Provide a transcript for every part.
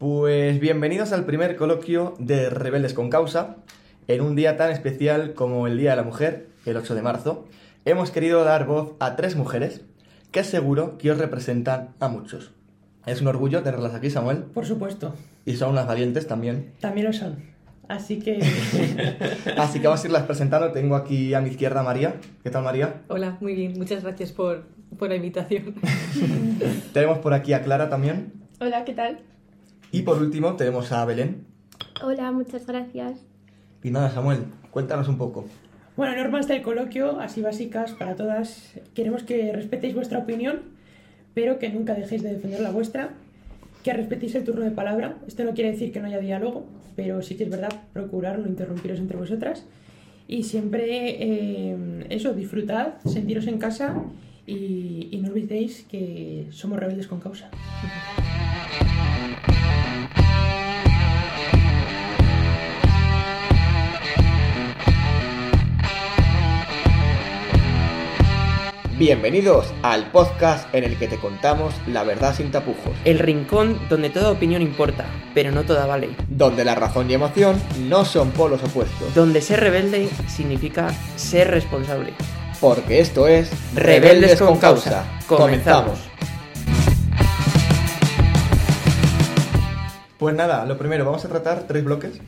Pues bienvenidos al primer coloquio de Rebeldes con Causa. En un día tan especial como el Día de la Mujer, el 8 de marzo, hemos querido dar voz a tres mujeres que seguro que os representan a muchos. Es un orgullo tenerlas aquí, Samuel. Por supuesto. Y son unas valientes también. También lo son. Así que... Así que vamos a irlas presentando. Tengo aquí a mi izquierda a María. ¿Qué tal, María? Hola, muy bien. Muchas gracias por, por la invitación. tenemos por aquí a Clara también. Hola, ¿qué tal? Y por último tenemos a Belén. Hola, muchas gracias. Y nada, Samuel, cuéntanos un poco. Bueno, normas del coloquio, así básicas para todas. Queremos que respetéis vuestra opinión, pero que nunca dejéis de defender la vuestra. Que respetéis el turno de palabra. Esto no quiere decir que no haya diálogo, pero sí que es verdad procurar no interrumpiros entre vosotras. Y siempre eh, eso, disfrutad, sentiros en casa y, y no olvidéis que somos rebeldes con causa. Bienvenidos al podcast en el que te contamos la verdad sin tapujos. El rincón donde toda opinión importa, pero no toda vale. Donde la razón y emoción no son polos opuestos. Donde ser rebelde significa ser responsable. Porque esto es Rebeldes, con, causa. Comenzamos. Pues nada, lo primero, vamos a tratar tres bloques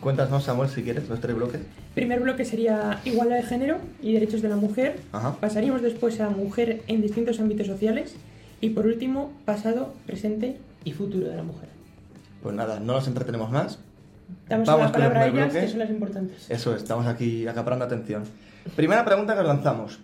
Cuéntanos, Samuel, si quieres, los tres bloques. Primer bloque sería igualdad de género y derechos de la mujer. Pasaríamos después a mujer en distintos ámbitos sociales. Y por último, pasado, presente y futuro de la mujer. Pues nada, no nos entretenemos más. Damos Vamos la palabra a ellas, que son las importantes. Eso, estamos aquí acaparando atención. Primera pregunta que os lanzamos.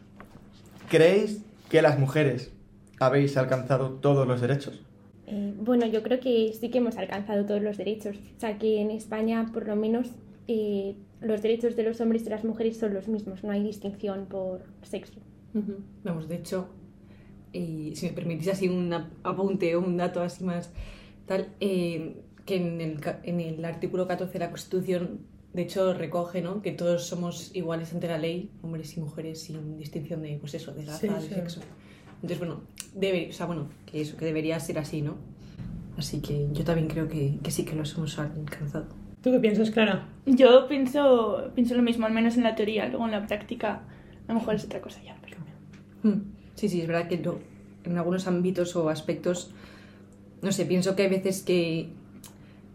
¿Creéis que las mujeres habéis alcanzado todos los derechos? Eh, bueno, yo creo que sí que hemos alcanzado todos los derechos. O sea, que en España, por lo menos, eh, los derechos de los hombres y de las mujeres son los mismos, no hay distinción por sexo. Vamos, de hecho, y si me permitís así un apunte o un dato así más tal, eh, que en el, en el artículo 14 de la Constitución, de hecho, recoge ¿no? que todos somos iguales ante la ley, hombres y mujeres, sin distinción de, pues eso, de raza, de sexo. Entonces, bueno, debe, o sea, bueno, que eso, que debería ser así, ¿no? Así que yo también creo que, que sí que los hemos alcanzado. ¿Tú qué piensas, Clara? Yo pienso, pienso lo mismo, al menos en la teoría, luego en la práctica a lo mejor es otra cosa ya, pero... Hmm. Sí, sí, es verdad que en algunos ámbitos o aspectos, no sé, pienso que hay veces que,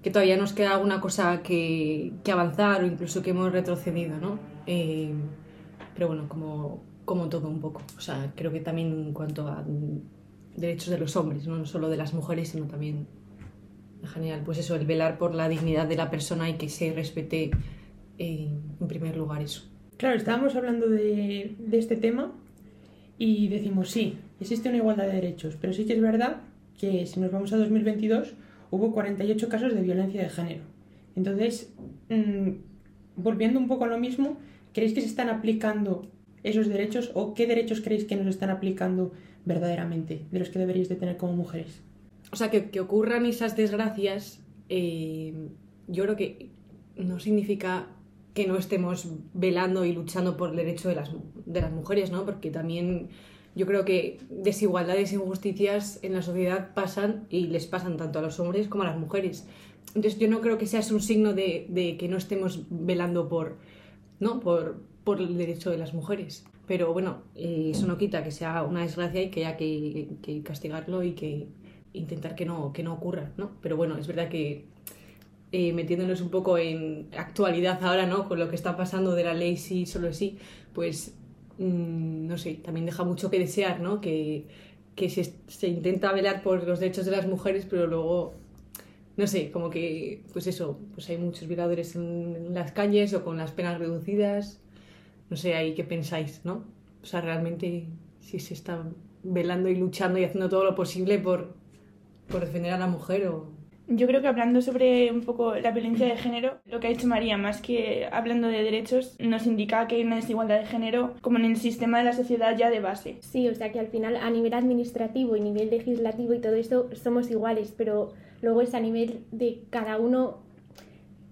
que todavía nos queda alguna cosa que, avanzar o incluso que hemos retrocedido, ¿no? Eh, pero bueno, como, como todo un poco. O sea, creo que también en cuanto a derechos de los hombres, no, solo de las mujeres, sino también en general, pues eso, el velar por la dignidad de la persona y que se respete eh, en primer lugar eso. Claro, estábamos hablando de, de este tema y decimos, sí, existe una igualdad de derechos, pero sí que es verdad que si nos vamos a 2022 hubo 48 casos de violencia de género. Entonces, mm, volviendo un poco a lo mismo, ¿creéis que se están aplicando esos derechos o qué derechos creéis que nos están aplicando verdaderamente de los que deberíais de tener como mujeres? O sea, que, que ocurran esas desgracias, eh, yo creo que no significa que no estemos velando y luchando por el derecho de las, de las mujeres, ¿no? Porque también yo creo que desigualdades e injusticias en la sociedad pasan y les pasan tanto a los hombres como a las mujeres. Entonces yo no creo que sea un signo de, de que no estemos velando por, ¿no? por, por el derecho de las mujeres. Pero bueno, eh, eso no quita que sea una desgracia y que haya que, castigarlo y que intentar que no, que no ocurra, ¿no? Pero bueno, es verdad que eh, metiéndonos un poco en actualidad ahora, ¿no? Con lo que está pasando de la ley sí, solo sí, pues mm, no sé, también deja mucho que desear, ¿no? Que, que se, se, intenta velar por los derechos de las mujeres, pero luego, no sé, como que, pues eso, pues hay muchos violadores en las calles o con las penas reducidas no sé ahí qué pensáis, ¿no? O sea, realmente si se está velando y luchando y haciendo todo lo posible por, por defender a la mujer o... Yo creo que hablando sobre un poco la violencia de género, lo que ha dicho María, más que hablando de derechos, nos indica que hay una desigualdad de género como en el sistema de la sociedad ya de base. Sí, o sea que al final a nivel administrativo y nivel legislativo y todo eso somos iguales, pero luego es a nivel de cada uno,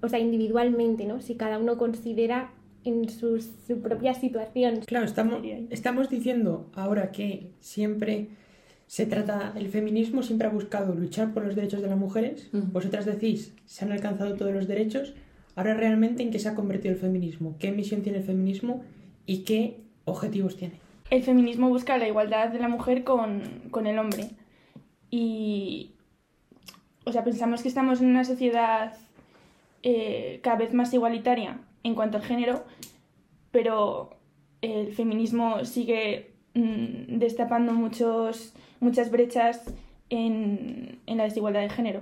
o sea, individualmente, ¿no? Si cada uno considera en su, propia situación. Claro, estamos, estamos diciendo ahora que siempre Se trata, el feminismo siempre ha buscado luchar por los derechos de las mujeres. Vosotras decís, se han alcanzado todos los derechos. Ahora realmente, ¿en qué se ha convertido el feminismo? ¿Qué misión tiene el feminismo y qué objetivos tiene? El feminismo busca la igualdad de la mujer con, con el hombre. Y, o sea, pensamos que estamos en una sociedad eh, cada vez más igualitaria en cuanto al género, pero el feminismo sigue mm, destapando muchos, muchas brechas en, en la desigualdad de género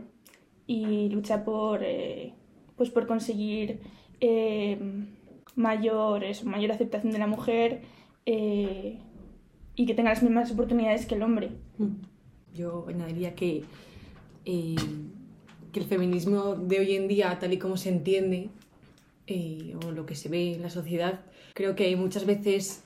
y lucha por, eh, pues por conseguir eh, mayor, aceptación de la mujer eh, y que tenga las mismas oportunidades que el hombre. Yo añadiría que, eh, que el feminismo de hoy en día, tal y como se entiende, o lo que se ve en la sociedad, creo que muchas veces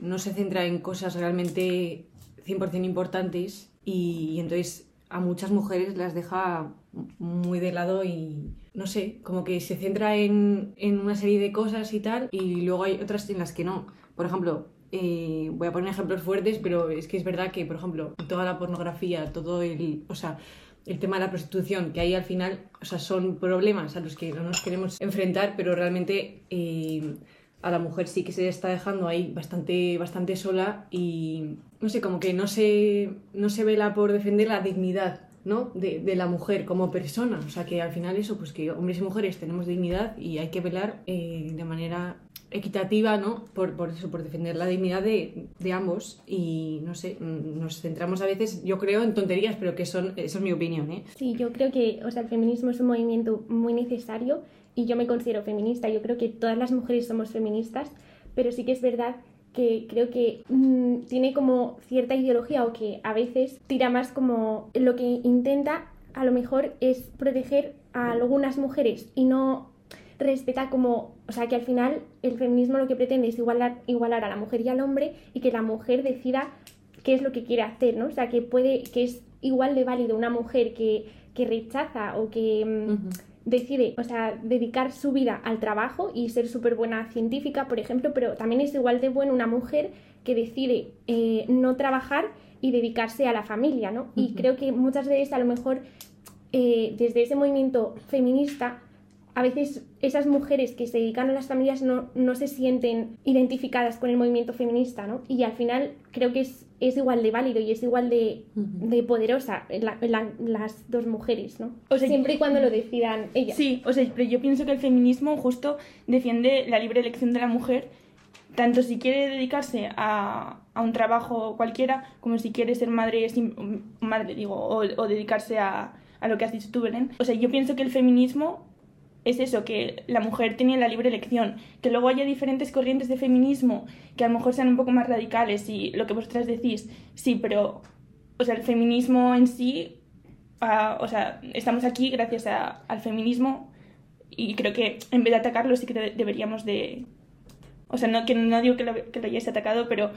no se centra en cosas realmente 100% importantes y, y entonces a muchas mujeres las deja muy de lado y no sé, como que se centra en, en una serie de cosas y tal y luego hay otras en las que no. Por ejemplo, eh, voy a poner ejemplos fuertes, pero es que es verdad que, por ejemplo, toda la pornografía, todo el, o sea, el tema de la prostitución, que ahí al final, o sea, son problemas a los que no nos queremos enfrentar, pero realmente eh, a la mujer sí que se está dejando ahí bastante, bastante sola y, no sé, como que no se, no se vela por defender la dignidad. ¿no? De, de la mujer como persona, o sea que al final eso, pues que hombres y mujeres tenemos dignidad y hay que velar eh, de manera equitativa, ¿no? Por, por eso, por defender la dignidad de, de ambos y no sé, mm, nos centramos a veces, yo creo, en tonterías, pero que son, eso es mi opinión, ¿eh? Sí, yo creo que o sea, el feminismo es un movimiento muy necesario y yo me considero feminista. Yo creo que todas las mujeres somos feministas, pero sí que es verdad que creo que mm, tiene como cierta ideología o que a veces tira más como lo que intenta a lo mejor es proteger a algunas mujeres y no respeta como, o sea, que al final el feminismo lo que pretende es igualar, igualar a la mujer y al hombre y que la mujer decida qué es lo que quiere hacer, ¿no? O sea, que puede, que es igual de válido una mujer que, que rechaza o que mm. Decide, o sea, dedicar su vida al trabajo y ser súper buena científica, por ejemplo, pero también es igual de buena una mujer que decide eh, no trabajar y dedicarse a la familia, ¿no? Y creo que muchas veces a lo mejor eh, desde ese movimiento feminista a veces esas mujeres que se dedican a las familias no, no se sienten identificadas con el movimiento feminista, ¿no? Y al final creo que es, es igual de válido y es igual de, poderosa la- la- las dos mujeres, ¿no? O sea, Siempre y cuando lo decidan ellas. Sí, o sea, pero yo pienso que el feminismo justo defiende la libre elección de la mujer, tanto si quiere dedicarse a, a un trabajo cualquiera, como si quiere ser madre, madre digo, o, o dedicarse a, a lo que has dicho tú, Belén. O sea, yo pienso que el feminismo es eso, que la mujer tiene la libre elección, que luego haya diferentes corrientes de feminismo que a lo mejor sean un poco más radicales y lo que vosotras decís, sí, pero, o sea, el feminismo en sí, ah, o sea, estamos aquí gracias a- al feminismo y creo que en vez de atacarlo sí que de- deberíamos de... O sea, no, que no digo que lo, que lo hayáis atacado, pero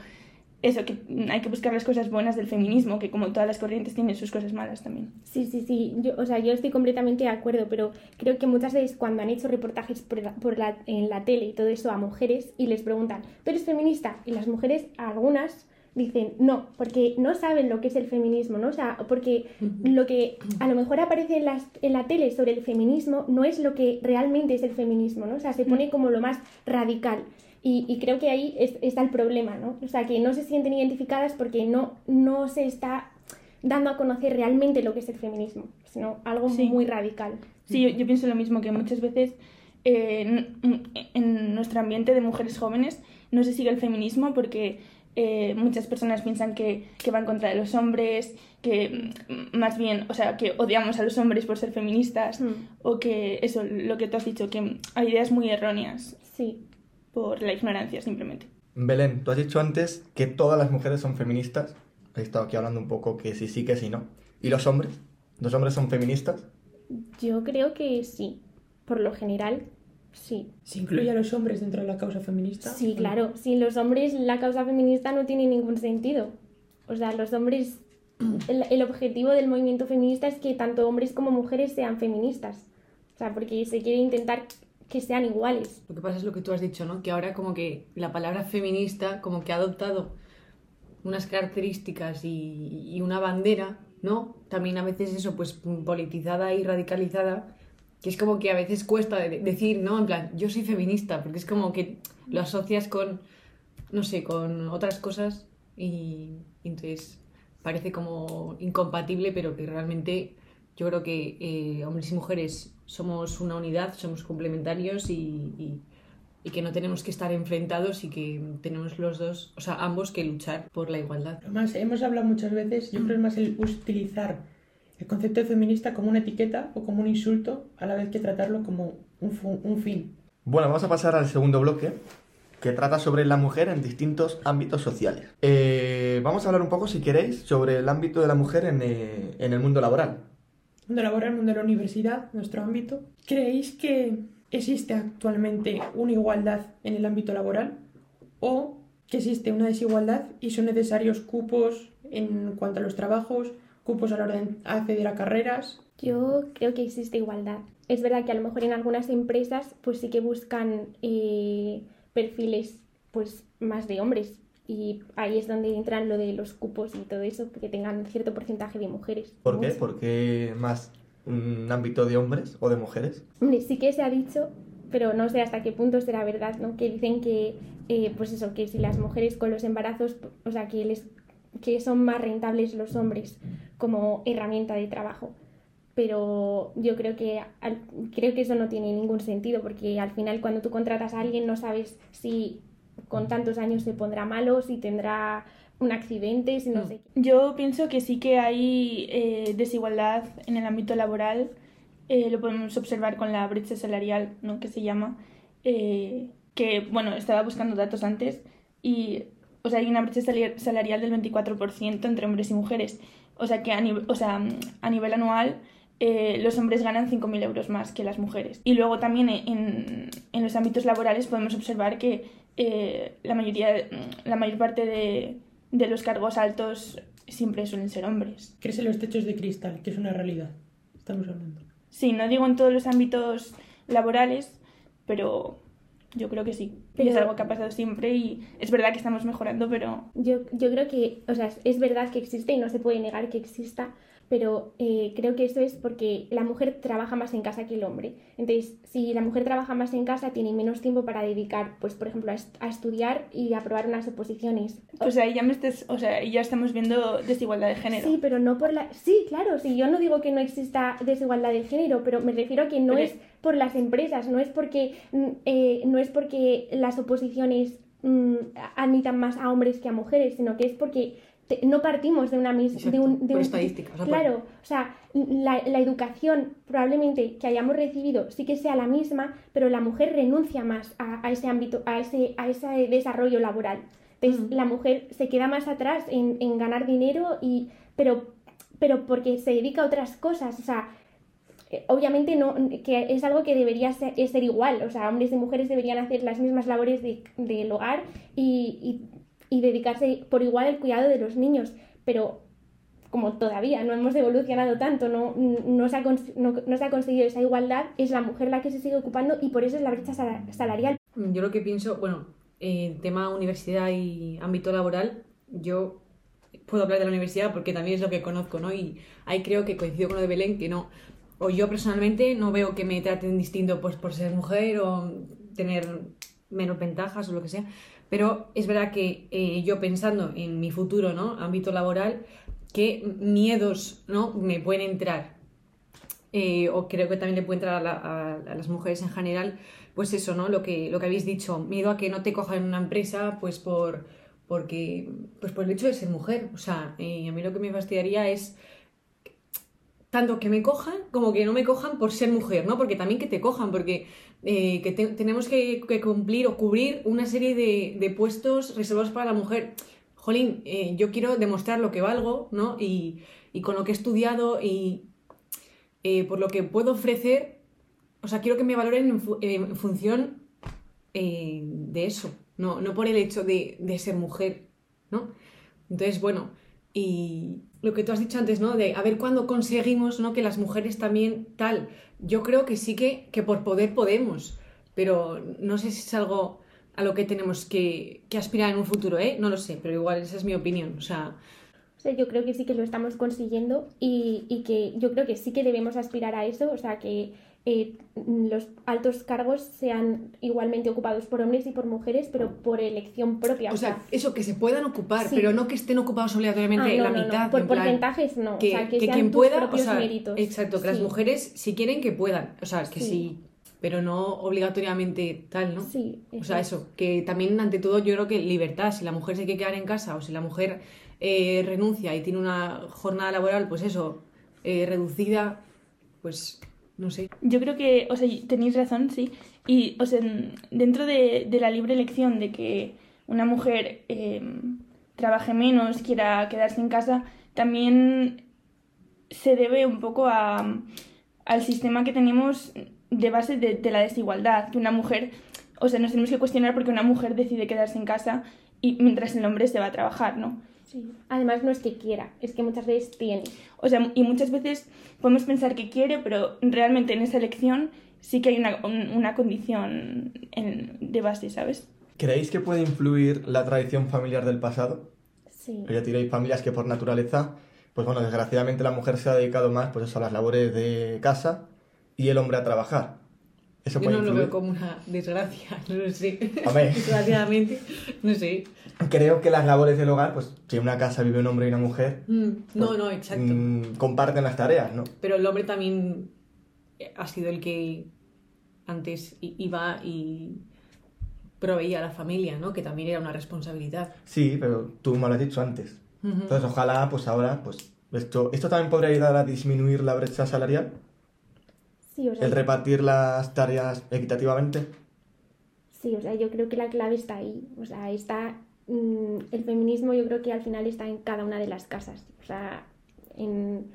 eso, que hay que buscar las cosas buenas del feminismo, que como todas las corrientes tienen sus cosas malas también. Sí, sí, sí. Yo, o sea, yo estoy completamente de acuerdo, pero creo que muchas veces cuando han hecho reportajes por la, en la tele y todo eso a mujeres y les preguntan, ¿tú eres feminista? Y las mujeres, algunas, dicen no, porque no saben lo que es el feminismo, ¿no? O sea, porque lo que a lo mejor aparece en, las, en la tele sobre el feminismo no es lo que realmente es el feminismo, ¿no? O sea, se pone como lo más radical. Y, y creo que ahí es- está el problema, ¿no? O sea, que no se sienten identificadas porque no, no se está dando a conocer realmente lo que es el feminismo, sino algo Sí. muy radical. Sí, yo, yo pienso lo mismo, que muchas veces eh, en, en nuestro ambiente de mujeres jóvenes no se sigue el feminismo porque eh, muchas personas piensan que, que va en contra de los hombres, que mm, más bien, o sea, que odiamos a los hombres por ser feministas, Mm. o que eso, lo que tú has dicho, que hay ideas muy erróneas Sí. Por la ignorancia simplemente. Belén, tú has dicho antes que todas las mujeres son feministas. He estado aquí hablando un poco que sí, sí, que sí, no. ¿Y los hombres? ¿Los hombres son feministas? Yo creo que sí. Por lo general, sí. ¿Se incluye a los hombres dentro de la causa feminista? Sí, claro. Sin los hombres, la causa feminista no tiene ningún sentido. O sea, los hombres. El, el objetivo del movimiento feminista es que tanto hombres como mujeres sean feministas. O sea, porque se quiere intentar que sean iguales. Lo que pasa es lo que tú has dicho, ¿no? Que ahora como que la palabra feminista como que ha adoptado unas características y, y una bandera, ¿no? También a veces eso, pues politizada y radicalizada, que es como que a veces cuesta de- decir, ¿no? En plan, yo soy feminista, porque es como que lo asocias con, no sé, con otras cosas y, y entonces parece como incompatible, pero que realmente yo creo que eh, hombres y mujeres somos una unidad, somos complementarios y, y- y que no tenemos que estar enfrentados y que tenemos los dos, o sea, ambos que luchar por la igualdad. Además, hemos hablado muchas veces, yo creo que es más el utilizar el concepto de feminista como una etiqueta o como un insulto, a la vez que tratarlo como un, un fin. Bueno, vamos a pasar al segundo bloque, que trata sobre la mujer en distintos ámbitos sociales. Eh, vamos a hablar un poco, si queréis, sobre el ámbito de la mujer en, eh, en el mundo laboral. Mundo laboral, mundo de la universidad, nuestro ámbito. ¿Creéis que existe actualmente una igualdad en el ámbito laboral? ¿O que existe una desigualdad y son necesarios cupos en cuanto a los trabajos, cupos a la hora de acceder a carreras? Yo creo que existe igualdad. Es verdad que a lo mejor en algunas empresas pues sí que buscan eh, perfiles pues más de hombres y ahí es donde entran lo de los cupos y todo eso, que tengan cierto porcentaje de mujeres. ¿Por qué? ¿Por qué más un ámbito de hombres o de mujeres? Hombre, sí que se ha dicho, pero no sé hasta qué punto será verdad, ¿no? Que dicen que, eh, pues eso, que si las mujeres con los embarazos, o sea, que, les, que son más rentables los hombres como herramienta de trabajo. Pero yo creo que, al- creo que eso no tiene ningún sentido, porque al final cuando tú contratas a alguien no sabes si con tantos años se pondrá malo, si tendrá un accidente, si no Mm. sé qué. Yo pienso que sí que hay eh, desigualdad en el ámbito laboral. Eh, lo podemos observar con la brecha salarial, ¿no? que se llama. eh, que, bueno, estaba buscando datos antes y, o sea, hay una brecha salarial del 24% entre hombres y mujeres. O sea, que a, nive- o sea, a nivel anual eh, los hombres ganan 5.000 euros más que las mujeres. Y luego también en, en los ámbitos laborales podemos observar que eh, la, mayoría, la mayor parte de, de los cargos altos siempre suelen ser hombres. ¿Crees en los techos de cristal? Que es una realidad. Estamos hablando. Sí, no digo en todos los ámbitos laborales, pero yo creo que sí. Y es Pero- algo que ha pasado siempre y es verdad que estamos mejorando, pero Yo, yo creo que, o sea, es verdad que existe y no se puede negar que exista, pero eh, creo que eso es porque la mujer trabaja más en casa que el hombre. Entonces, si la mujer trabaja más en casa, tiene menos tiempo para dedicar, pues, por ejemplo, a, est- a estudiar y a aprobar unas oposiciones. o sea, ya me estés, o sea, ya estamos viendo desigualdad de género. Sí, pero no por la... Sí, claro, sí, yo no digo que no exista desigualdad de género, pero me refiero a que no Pero- es por las empresas, no es porque, mm, eh, no es porque las oposiciones mm, admitan más a hombres que a mujeres, sino que es porque no partimos de una misma... De un, de por un- estadística, o sea, por- claro, o sea, la, la educación probablemente que hayamos recibido sí que sea la misma, pero la mujer renuncia más a, a ese ámbito, a ese, a ese desarrollo laboral. Entonces, Ujú. la mujer se queda más atrás en, en ganar dinero, y, pero, pero porque se dedica a otras cosas. O sea, eh, obviamente no, que es algo que debería ser, ser igual. O sea, hombres y mujeres deberían hacer las mismas labores de- del hogar y, y- y dedicarse por igual al cuidado de los niños. Pero como todavía no hemos evolucionado tanto, no, no, se ha, no, no se ha conseguido esa igualdad, es la mujer la que se sigue ocupando y por eso es la brecha sala- salarial. Yo lo que pienso, bueno, eh, tema universidad y ámbito laboral, yo puedo hablar de la universidad porque también es lo que conozco, ¿no? Y ahí creo que coincido con lo de Belén, que no, o yo personalmente no veo que me traten distinto pues por ser mujer o tener menos ventajas o lo que sea, pero es verdad que eh, yo pensando en mi futuro, ¿no? Ámbito laboral, qué miedos, ¿no? Me pueden entrar eh, o creo que también le puede entrar a, la- a- las mujeres en general, pues eso, ¿no? Lo que, lo que habéis dicho, miedo a que no te cojan en una empresa, pues por, porque, pues por el hecho de ser mujer. O sea, eh, a mí lo que me fastidiaría es tanto que me cojan como que no me cojan por ser mujer, ¿no? Porque también que te cojan, porque eh, que te- tenemos que, cumplir o cubrir una serie de, puestos reservados para la mujer. Jolín, eh, yo quiero demostrar lo que valgo, ¿no? Y, con lo que he estudiado y eh, por lo que puedo ofrecer, o sea, quiero que me valoren en, fu- en función de eso, no, no por el hecho de, de ser mujer, ¿no? Entonces, bueno, y lo que tú has dicho antes, ¿no? De a ver cuándo conseguimos, ¿no? Que las mujeres también tal. Yo creo que sí que, que por poder podemos, pero no sé si es algo a lo que tenemos que, que aspirar en un futuro, ¿eh? No lo sé, pero igual esa es mi opinión. O sea, O sea, yo creo que sí que lo estamos consiguiendo y, y que yo creo que sí que debemos aspirar a eso, o sea, que eh, los altos cargos sean igualmente ocupados por hombres y por mujeres, pero por elección propia. o sea, eso, que se puedan ocupar, Sí. pero no que estén ocupados obligatoriamente Ah, no, la no, no, mitad. por en plan, porcentajes no, que, o sea, que, que sean quien tus pueda, o propios sea, méritos. exacto, que las Sí. mujeres, si quieren, que puedan. O sea, que Sí. sí, pero no obligatoriamente tal, ¿no? Sí, O sea, eso, que también ante todo yo creo que libertad, si la mujer se quiere quedar en casa o si la mujer eh, renuncia y tiene una jornada laboral, pues eso, eh, reducida, pues no sé. Yo creo que, o sea, tenéis razón, sí. Y, o sea, dentro de, la libre elección de que una mujer eh, trabaje menos, quiera quedarse en casa, también se debe un poco a, al sistema que tenemos de base de, de la desigualdad. Que una mujer, o sea, nos tenemos que cuestionar porque una mujer decide quedarse en casa y mientras el hombre se va a trabajar, ¿no? Sí. Además, no es que quiera, es que muchas veces tiene. O sea, y muchas veces podemos pensar que quiere, pero realmente en esa elección sí que hay una, un- una condición en- de base, ¿sabes? ¿Creéis que puede influir la tradición familiar del pasado? Sí. Ya diréis familias que por naturaleza, pues bueno, desgraciadamente la mujer se ha dedicado más pues eso, a las labores de casa y el hombre a trabajar. Eso Yo no lo veo como una desgracia, no lo sé. Desgraciadamente, no sé. Creo que las labores del hogar, pues si en una casa vive un hombre y una mujer, Mm, no, pues, no, exacto. mm, comparten las tareas, ¿no? Pero el hombre también ha sido el que antes iba y proveía a la familia, ¿no? Que también era una responsabilidad. Sí, pero tú me lo has dicho antes. Entonces, ojalá, pues ahora, pues esto, esto también podría ayudar a disminuir la brecha salarial, Sí, o sea, el repartir las tareas equitativamente. Sí, o sea, yo creo que la clave está ahí. O sea, está. mm, el feminismo, yo creo que al final está en cada una de las casas. O sea, en,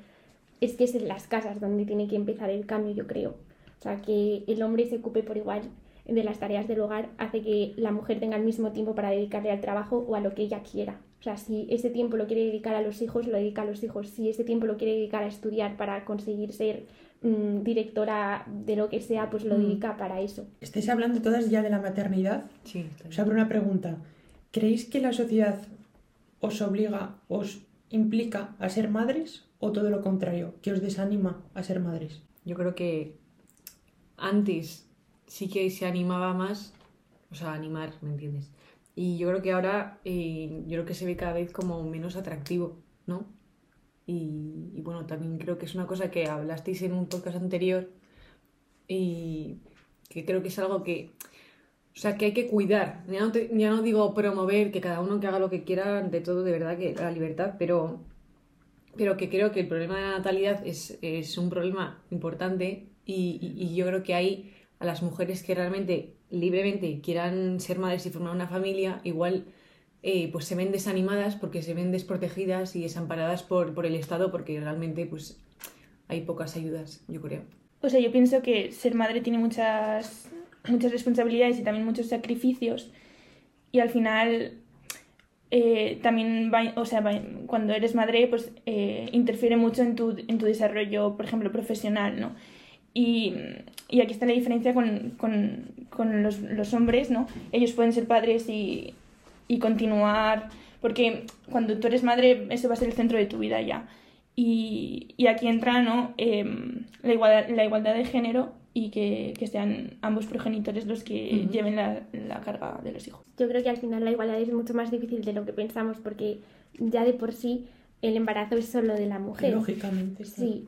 es que es en las casas donde tiene que empezar el cambio, yo creo. O sea, que el hombre se ocupe por igual de las tareas del hogar hace que la mujer tenga el mismo tiempo para dedicarle al trabajo o a lo que ella quiera. O sea, si ese tiempo lo quiere dedicar a los hijos, lo dedica a los hijos. Si ese tiempo lo quiere dedicar a estudiar para conseguir ser mm, directora de lo que sea, pues lo Mm. dedica para eso. Estáis hablando todas ya de la maternidad. Sí, Os abro una pregunta. ¿Creéis que la sociedad os obliga, os implica a ser madres o todo lo contrario, que os desanima a ser madres? Yo creo que antes sí que se animaba más, o sea, animar, ¿me entiendes? Y yo creo que ahora, eh, yo creo que se ve cada vez como menos atractivo, ¿no? Y, y bueno, también creo que es una cosa que hablasteis en un podcast anterior y que creo que es algo que, o sea, que hay que cuidar. Ya no, te- ya no digo promover, que cada uno que haga lo que quiera, ante todo, de verdad, que la libertad, pero pero que creo que el problema de la natalidad es, es un problema importante y, y- y yo creo que hay a las mujeres que realmente libremente quieran ser madres y formar una familia, igual eh, pues se ven desanimadas porque se ven desprotegidas y desamparadas por, por el Estado porque realmente pues hay pocas ayudas, yo creo. O sea, yo pienso que ser madre tiene muchas, muchas responsabilidades y también muchos sacrificios. Y al final, eh, también, va- o sea, cuando eres madre, pues eh, interfiere mucho en tu, en tu desarrollo, por ejemplo, profesional, ¿no? Y, y aquí está la diferencia con, con, con los, los hombres, ¿no? Ellos pueden ser padres y, y continuar, porque cuando tú eres madre, eso va a ser el centro de tu vida ya. Y, y aquí entra ¿no? Em, la, igualdad, la igualdad de género y que, que sean ambos progenitores los que Ujú. lleven la, la carga de los hijos. Yo creo que al final la igualdad es mucho más difícil de lo que pensamos porque ya de por sí el embarazo es solo de la mujer. Lógicamente, Sí.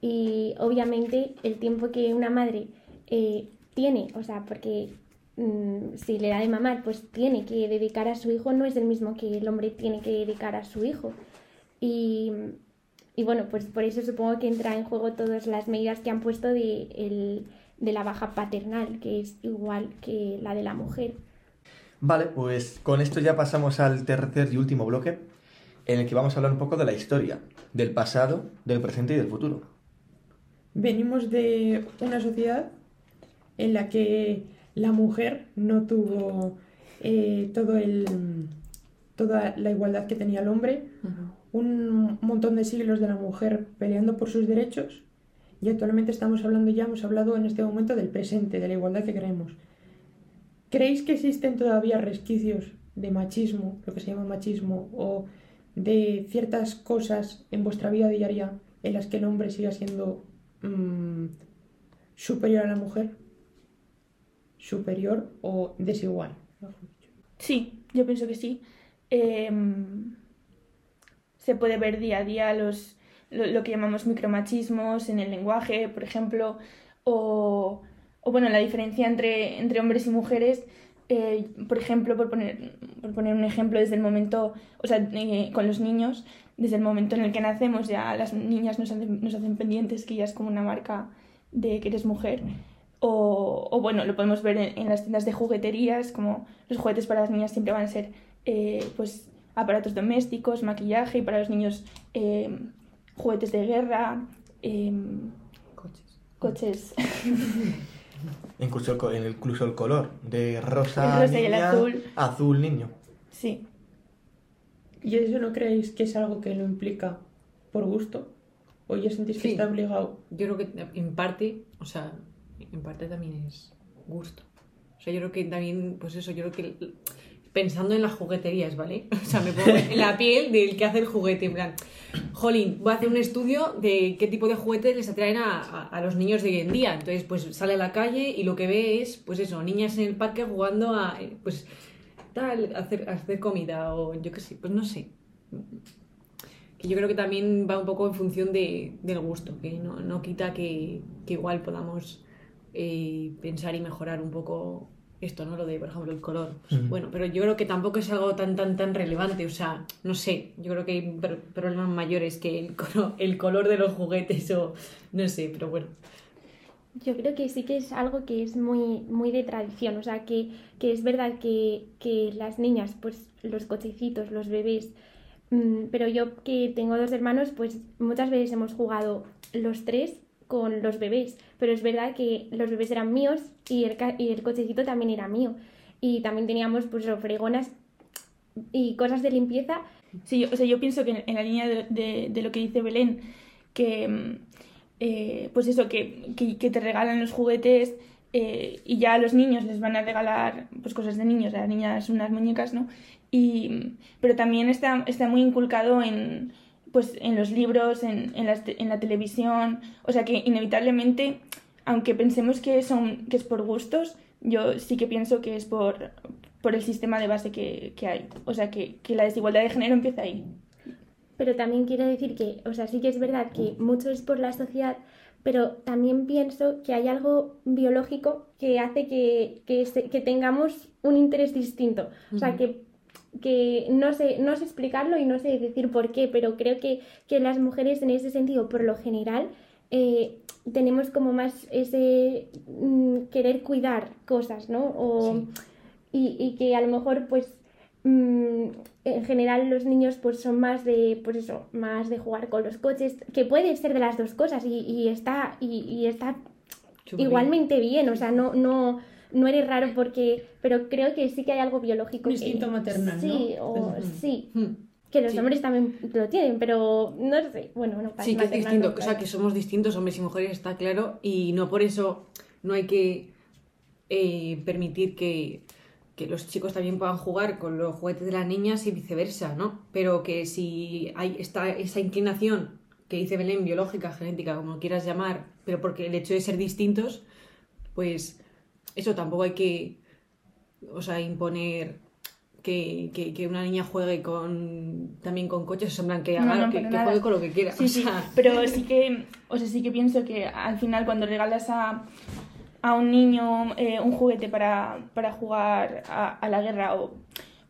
Y obviamente el tiempo que una madre eh, tiene, o sea, porque mm, si le da de mamar, pues tiene que dedicar a su hijo, no es el mismo que el hombre tiene que dedicar a su hijo. Y, y bueno, pues por eso supongo que entra en juego todas las medidas que han puesto de, el- de la baja paternal, que es igual que la de la mujer. Vale, pues con esto ya pasamos al tercer y último bloque, en el que vamos a hablar un poco de la historia, del pasado, del presente y del futuro. Venimos de una sociedad en la que la mujer no tuvo eh, todo el, toda la igualdad que tenía el hombre, un montón de siglos de la mujer peleando por sus derechos y actualmente estamos hablando ya, hemos hablado en este momento del presente, de la igualdad que queremos. ¿Creéis que existen todavía resquicios de machismo, lo que se llama machismo, o de ciertas cosas en vuestra vida diaria en las que el hombre siga siendo mm, superior a la mujer? ¿Superior o desigual? Sí, yo pienso que sí. Eh, se puede ver día a día los, lo, que llamamos micromachismos en el lenguaje, por ejemplo, o, o bueno, la diferencia entre, entre hombres y mujeres. eh, por ejemplo, por poner, por poner un ejemplo, desde el momento, o sea, eh, con los niños, desde el momento en el que nacemos, ya las niñas nos hacen, nos hacen pendientes, que ya es como una marca de que eres mujer. O, o bueno, lo podemos ver en, en las tiendas de jugueterías, como los juguetes para las niñas siempre van a ser eh, pues aparatos domésticos, maquillaje y para los niños eh, juguetes de guerra, eh, Coches. coches, Incluso el, incluso el color de rosa, El rosa y el niña, azul. azul niño. sí. ¿Y eso no creéis que es algo que lo implica por gusto? ¿O ya sentís que Sí. está obligado? Yo creo que en parte, o sea, en parte también es gusto. O sea, yo creo que también, pues eso, yo creo que pensando en las jugueterías, ¿vale? O sea, me pongo en la piel del que hace el juguete, en plan, jolín, voy a hacer un estudio de qué tipo de juguetes les atraen a, a- a los niños de hoy en día. Entonces, pues sale a la calle y lo que ve es, pues eso, niñas en el parque jugando a, eh, pues, tal, hacer, hacer comida o yo qué sé, pues no sé. Que yo creo que también va un poco en función de, del gusto, que no, no quita que, que igual podamos eh, pensar y mejorar un poco esto, ¿no? Lo de, por ejemplo, el color. Pues. Bueno, pero yo creo que tampoco es algo tan, tan, tan relevante. O sea, no sé, yo creo que hay pr- problemas mayores que el, colo- el color de los juguetes o no sé, pero bueno. Yo creo que sí que es algo que es muy, muy de tradición, o sea, que, que es verdad que, que las niñas, pues los cochecitos, los bebés, mm, pero yo que tengo dos hermanos, pues muchas veces hemos jugado los tres con los bebés, pero es verdad que los bebés eran míos y el, cochecito también era mío. Y también teníamos pues fregonas y cosas de limpieza Sí, yo, o sea, yo pienso que en, la línea de, lo que dice Belén, que mm, eh, pues eso, que, que, te regalan los juguetes eh, y ya a los niños les van a regalar pues cosas de niños, a las niñas unas muñecas, ¿no? Y, pero también está, está muy inculcado en, pues, en los libros, en, en, te- en la televisión, o sea que inevitablemente, aunque pensemos que, son, que es por gustos, yo sí que pienso que es por, por el sistema de base que, que hay. O sea, que, que la desigualdad de género empieza ahí. Pero también quiero decir que, o sea, sí que es verdad que mucho es por la sociedad, pero también pienso que hay algo biológico que hace que, que, se- que tengamos un interés distinto. O sea, que, que no, sé, no sé explicarlo y no sé decir por qué, pero creo que, que las mujeres en ese sentido, por lo general, eh, tenemos como más ese mm, querer cuidar cosas, ¿no? O, Sí. y, y que a lo mejor pues mm, en general los niños pues son más de pues eso más de jugar con los coches que puede ser de las dos cosas y, y está y, y está igualmente bien o sea no no no eres raro porque pero creo que sí que hay algo biológico Un que- maternal, sí ¿no? o Ujú. sí Hmm. que los Sí. hombres también lo tienen pero no sé bueno no Sí, que es distinto. no, O sea, que somos distintos, hombres y mujeres, está claro. Y no por eso no hay que eh, permitir que, que los chicos también puedan jugar con los juguetes de las niñas y viceversa, ¿no? Pero que si hay esta, esa inclinación que dice Belén, biológica, genética, como quieras llamar, pero porque el hecho de ser distintos, pues eso tampoco hay que, o sea, imponer que, que, que una niña juegue con también con coches, en plan que, haga, no, que, juegue con lo que quiera. Sí, o sí, pero sí que, o sea, sí que pienso que al final cuando regalas a, a un niño eh, un juguete para, para jugar a, a la guerra o,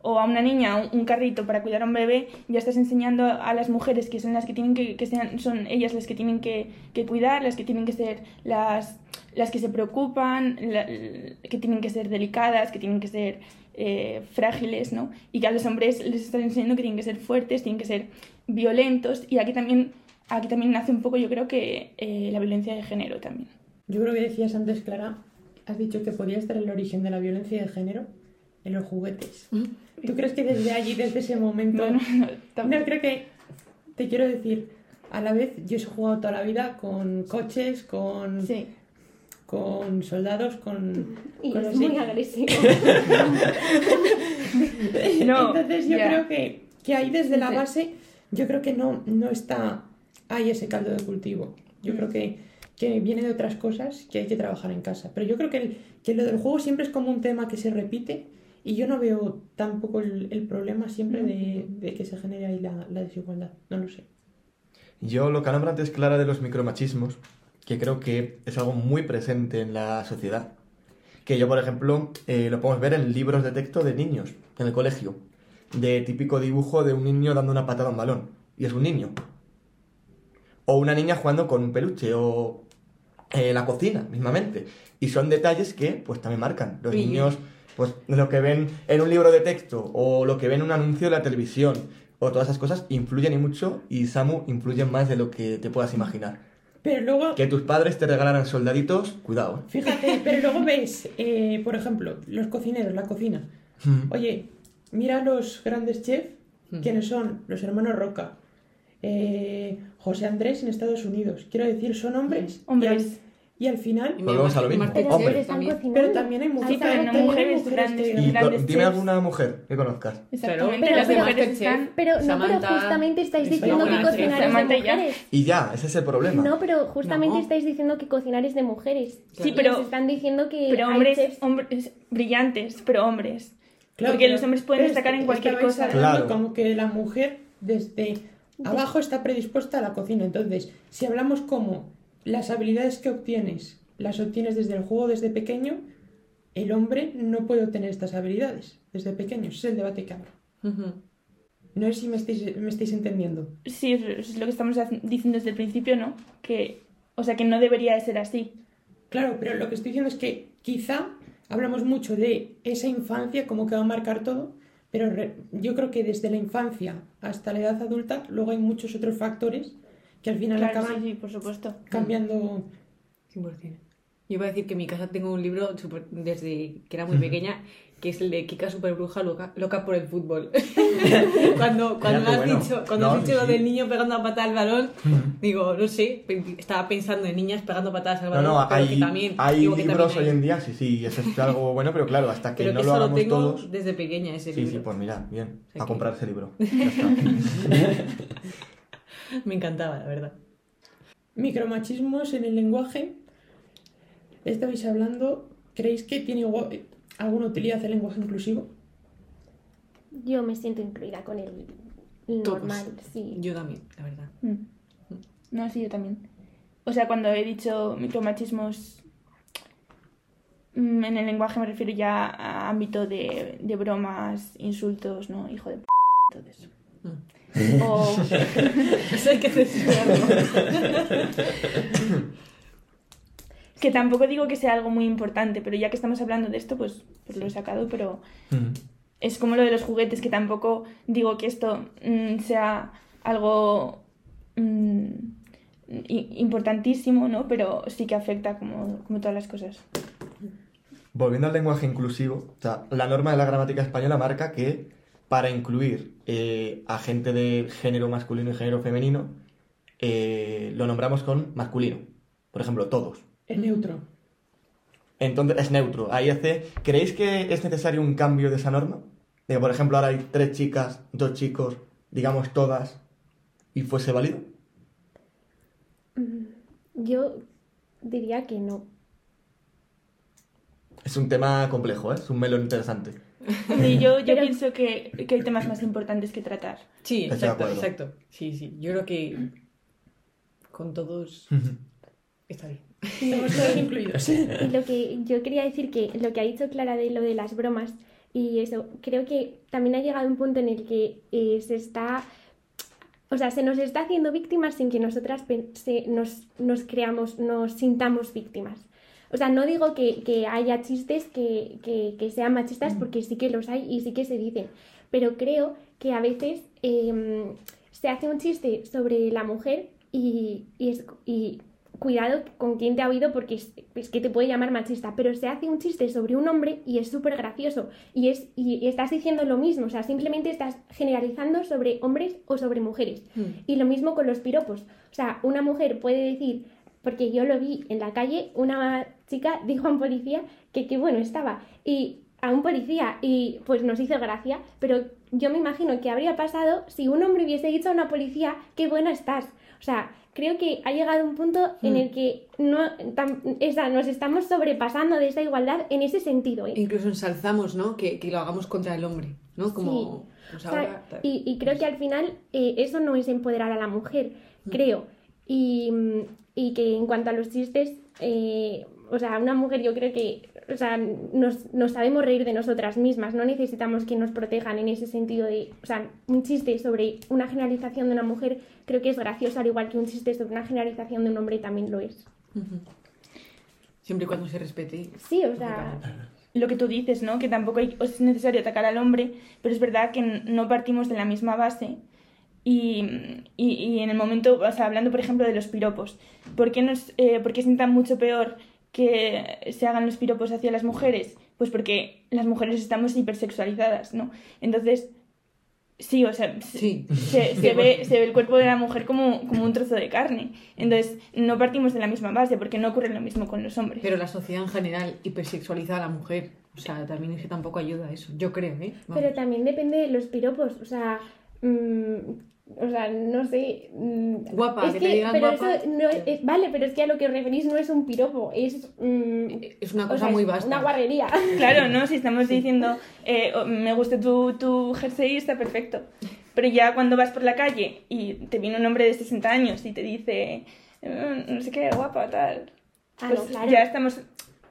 o a una niña un, un carrito para cuidar a un bebé, ya estás enseñando a las mujeres que son las que tienen que, que sean, son ellas las que tienen que, que cuidar, las que tienen que ser las, las que se preocupan, la- que tienen que ser delicadas, que tienen que ser eh, frágiles, ¿no? Y que a los hombres les están enseñando que tienen que ser fuertes, tienen que ser violentos, y aquí también, aquí también nace un poco, yo creo que eh, la violencia de género también. Yo creo que decías antes, Clara, has dicho que podía estar el origen de la violencia de género en los juguetes. ¿Tú crees que desde allí, desde ese momento... No, no, no, No, creo que... Te quiero decir, a la vez, yo he jugado toda la vida con coches, con... Sí, con soldados, con... Y con es los muy agresivo. No, Entonces yo ya. creo que, que ahí desde la base, yo creo que no, no está ahí ese caldo de cultivo. Yo Mm. creo que, que viene de otras cosas que hay que trabajar en casa. Pero yo creo que, el- que lo del juego siempre es como un tema que se repite y yo no veo tampoco el, el problema siempre de, de que se genere ahí la, la desigualdad. No lo sé. Yo lo que nombra antes Clara de los micromachismos, que creo que es algo muy presente en la sociedad. Que yo, por ejemplo, eh, lo podemos ver en libros de texto de niños, en el colegio. De típico dibujo de un niño dando una patada a un balón. Y es un niño. O una niña jugando con un peluche. O eh, la cocina, mismamente. Y son detalles que, pues, también marcan. Los Sí. niños, pues, lo que ven en un libro de texto. O lo que ven en un anuncio de la televisión. O todas esas cosas influyen y mucho. Y Samu influyen más de lo que te puedas imaginar. Pero luego, Que tus padres te regalaran soldaditos, cuidado. ¿eh? fíjate, pero luego ves, eh, por ejemplo, los cocineros, la cocina. Oye, mira los grandes chefs, Mm. quienes son los hermanos Roca, eh, José Andrés en Estados Unidos. Quiero decir, son hombres. Hombres. Y y al final. Volvemos a lo mismo. Pero Hombre. también. cocinando. Pero también hay mujeres. También hay mujeres mujeres grandes. que- Y Grandes co- dime chefs. alguna mujer que conozcas. Exactamente, Pero- las pero- mujeres están... Pero no, pero justamente estáis es diciendo que cocinar es de mujeres. Y ya, ese es el problema. No, pero justamente No. estáis diciendo que cocinar es de mujeres. Sí, pero- están diciendo que Pero hombres, chefs- hombres brillantes, pero hombres. Claro, Porque pero- los hombres pueden destacar es- en cualquier cosa. Claro. Como que la mujer desde abajo está predispuesta a la cocina. Entonces, si hablamos como las habilidades que obtienes las obtienes desde el juego desde pequeño, el hombre no puede obtener estas habilidades desde pequeño. Ese es el debate que abro. No sé si me estáis, me estáis entendiendo. Sí, es lo que estamos diciendo desde el principio, ¿no? Que, o sea, que no debería de ser así. Claro, pero lo que estoy diciendo es que quizá hablamos mucho de esa infancia como que va a marcar todo, pero yo creo que desde la infancia hasta la edad adulta luego hay muchos otros factores que al final Claro, acaban sí, sí, por supuesto. cambiando. 100%. Yo iba a decir que en mi casa tengo un libro súper- desde que era muy pequeña, que es el de Kika Super Bruja loca, loca por el fútbol. cuando cuando qué has bueno. dicho, cuando No, has dicho sí, lo sí. del niño pegando a patada al balón, digo, no sé, estaba pensando en niñas pegando patadas al No, balón. no, que hay, también, hay que libros también hoy hay. en día, sí, sí, eso es algo bueno, pero claro, hasta que Pero no que lo hagamos tengo todos. desde pequeña ese Sí, sí, libro. pues mira, bien, sea a que- comprar ese libro. Ya está. Me encantaba, la verdad. Micromachismos en el lenguaje. Estabais hablando, ¿creéis que tiene alguna utilidad el lenguaje inclusivo? Yo me siento incluida con el Todos. normal, sí. Yo también, la verdad. Mm. No, sí, yo también. O sea, cuando he dicho micromachismos mm, en el lenguaje me refiero ya a ámbito de, de bromas, insultos, ¿no? Hijo de p todo eso. Mm. O, Eso hay que censurarlo. que tampoco digo que sea algo muy importante, pero ya que estamos hablando de esto, pues, pues lo he sacado, pero Mm. es como lo de los juguetes, que tampoco digo que esto mm, sea algo importantísimo, ¿no? Pero sí que afecta como, como todas las cosas. Volviendo al lenguaje inclusivo, o sea, la norma de la gramática española marca que para incluir eh, a gente de género masculino y género femenino, eh, lo nombramos con masculino. Por ejemplo, todos. Es neutro. Entonces es neutro. Ahí hace. ¿Creéis que es necesario un cambio de esa norma? De que, por ejemplo, ahora hay tres chicas, dos chicos, digamos todas, y fuese válido. Yo diría que no. Es un tema complejo, ¿eh? Es un melón interesante. Yo, yo Pero- pienso que, que hay temas más importantes que tratar. Sí, exacto, exacto. Sí, sí. Yo creo que con todos está bien. Estamos todos incluidos. Y lo que yo quería decir que lo que ha dicho Clara de lo de las bromas y eso, creo que también ha llegado un punto en el que eh, se está, o sea, se nos está haciendo víctimas sin que nosotras se- nos, nos creamos, nos sintamos víctimas. O sea, no digo que, que haya chistes que, que- que sean machistas porque sí que los hay y sí que se dicen, pero creo que a veces em, se hace un chiste sobre la mujer y, y, es, y cuidado con quién te ha oído porque es, es que te puede llamar machista, pero se hace un chiste sobre un hombre y es súper gracioso y, es, y, y estás diciendo lo mismo, o sea, simplemente estás generalizando sobre hombres o sobre mujeres. Mm. Y lo mismo con los piropos. O sea, una mujer puede decir porque yo lo vi en la calle, una chica dijo a un policía que qué bueno estaba. Y a un policía y pues nos hizo gracia, pero yo me imagino que habría pasado si un hombre hubiese dicho a una policía qué buena estás. O sea, creo que ha llegado un punto en Mm. el que no, tam- esa, nos estamos sobrepasando de esta igualdad en ese sentido. ¿eh? Incluso ensalzamos, ¿no? Que, que lo hagamos contra el hombre, ¿no? Como... pues O sea, ahora, y, y creo que al final eh, eso no es empoderar a la mujer, creo. Y, mm, y que en cuanto a los chistes, eh, o sea, una mujer yo creo que o sea, nos, nos sabemos reír de nosotras mismas, no necesitamos que nos protejan en ese sentido de, o sea, un chiste sobre una generalización de una mujer creo que es gracioso, al igual que un chiste sobre una generalización de un hombre también lo es. Siempre y cuando se respete. Sí, o sea, lo que tú dices, ¿no? Que tampoco hay- es necesario atacar al hombre, pero es verdad que no partimos de la misma base. Y, y, y en el momento, o sea, hablando por ejemplo de los piropos, ¿por qué, nos, eh, ¿por qué sientan mucho peor que se hagan los piropos hacia las mujeres? Pues porque las mujeres estamos hipersexualizadas, ¿no? Entonces, sí, o sea, se- Sí. se, se ve, se ve el cuerpo de la mujer como, como un trozo de carne. Entonces, no partimos de la misma base, porque no ocurre lo mismo con los hombres. Pero la sociedad en general hipersexualiza a la mujer. O sea, también es que tampoco ayuda a eso. Yo creo, ¿eh? Vamos. Pero también depende de los piropos, o sea, mm, o sea, no sé. mm, Guapa, es que te digan pero guapa. eso no es- es- vale, pero es que a lo que os referís no es un piropo, es. mm, Es una o cosa sea, muy vasta. Una guarrería. Claro, ¿no? Si estamos diciendo, eh, me gusta tu, tu jersey, está perfecto. Pero ya cuando vas por la calle y te viene un hombre de 60 años y te dice, "Eh, no sé qué, guapa, tal. Ah, pues no, claro. ya estamos.